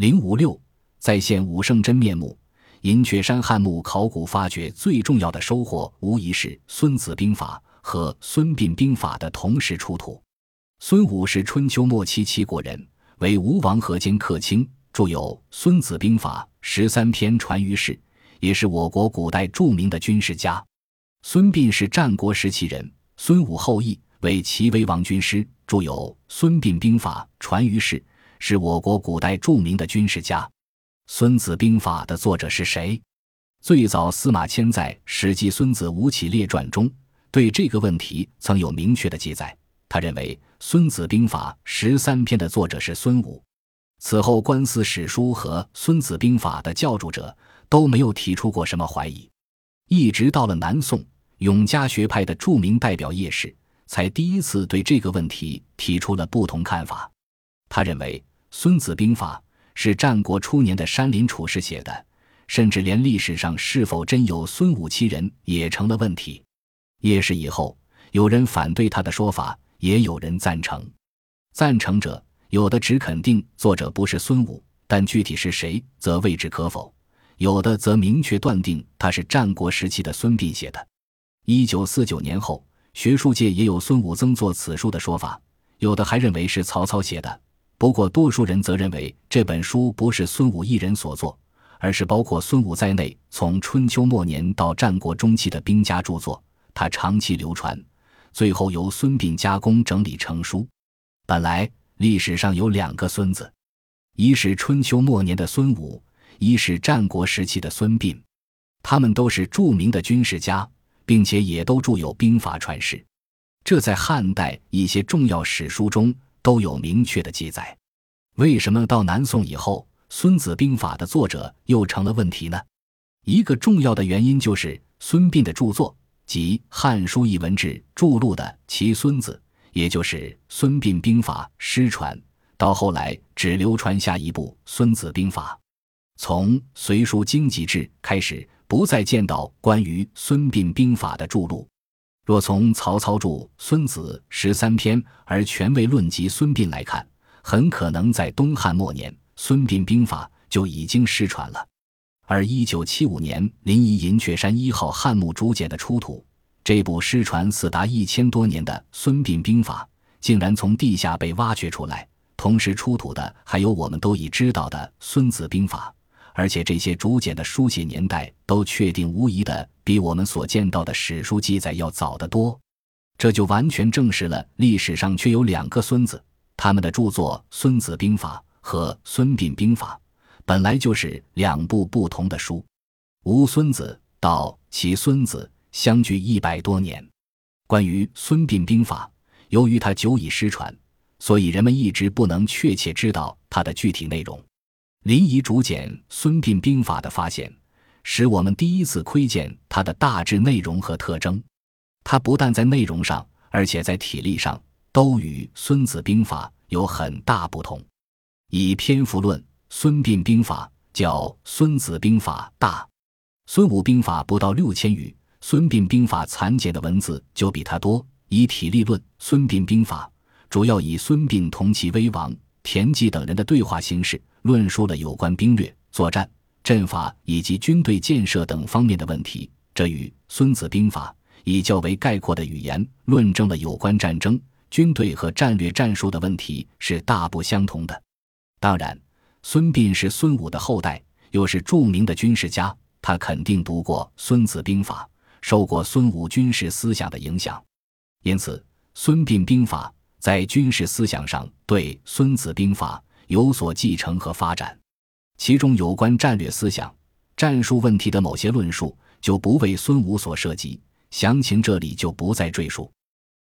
零五六再现武圣真面目。银雀山汉墓考古发掘最重要的收获，无疑是《孙子兵法》和《孙膑兵法》的同时出土。孙武是春秋末期齐国人，为吴王阖间客卿，著有《孙子兵法》十三篇，传于世，也是我国古代著名的军事家。孙膑是战国时期人，孙武后裔，为齐威王军师，著有《孙膑兵法》，传于世，是我国古代著名的军事家。《孙子兵法》的作者是谁？最早，司马迁在《史记·孙子吴起列传》中对这个问题曾有明确的记载。他认为。《孙子兵法》十三篇的作者是孙武，此后官司史书和《孙子兵法》的教主者都没有提出过什么怀疑，一直到了南宋，永嘉学派的著名代表叶氏才第一次对这个问题提出了不同看法。他认为《孙子兵法》是战国初年的山林处士写的，甚至连历史上是否真有孙武其人也成了问题。叶氏以后，有人反对他的说法。也有人赞成，赞成者有的只肯定作者不是孙武，但具体是谁则未置可否；有的则明确断定他是战国时期的孙膑写的。一九四九年后，学术界也有孙武增作此书的说法，有的还认为是曹操写的。不过，多数人则认为这本书不是孙武一人所作，而是包括孙武在内从春秋末年到战国中期的兵家著作，它长期流传。最后由孙膑加工整理成书。本来历史上有两个孙子，一是春秋末年的孙武，一是战国时期的孙膑。他们都是著名的军事家，并且也都著有兵法传世。这在汉代一些重要史书中都有明确的记载。为什么到南宋以后，《孙子兵法》的作者又成了问题呢？一个重要的原因就是孙膑的著作。即《汉书艺文志》著录的其孙子，也就是《孙膑兵法》失传，到后来只流传下一部《孙子兵法》。从《隋书经籍志》开始，不再见到关于《孙膑兵法》的著录。若从曹操著《孙子》十三篇而权威论及孙膑来看，很可能在东汉末年，《孙膑兵法》就已经失传了。而一九七五年临沂银雀山一号汉墓竹简的出土，这部失传四达一千多年的《孙膑兵法》竟然从地下被挖掘出来，同时出土的还有我们都已知道的《孙子兵法》，而且这些竹简的书写年代都确定无疑的比我们所见到的史书记载要早得多，这就完全证实了历史上却有两个孙子，他们的著作《孙子兵法》和《孙膑兵法》。本来就是两部不同的书，吴孙子到其孙子相距一百多年。关于孙膑兵法，由于它久已失传，所以人们一直不能确切知道它的具体内容。临沂竹简孙膑兵法的发现，使我们第一次窥见它的大致内容和特征。它不但在内容上，而且在体力上都与孙子兵法有很大不同。以篇幅论。孙膑兵法叫《孙子兵法》大，孙武兵法不到六千余，孙膑兵法残简的文字就比他多。以体力论，孙膑兵法主要以孙膑同其威王田忌等人的对话形式，论述了有关兵略、作战、阵法以及军队建设等方面的问题。这与《孙子兵法》以较为概括的语言论证了有关战争、军队和战略战术的问题是大不相同的。当然。孙膑是孙武的后代，又是著名的军事家，他肯定读过《孙子兵法》，受过孙武军事思想的影响，因此《孙膑兵法》在军事思想上对《孙子兵法》有所继承和发展。其中有关战略思想、战术问题的某些论述，就不为孙武所涉及，详情这里就不再赘述。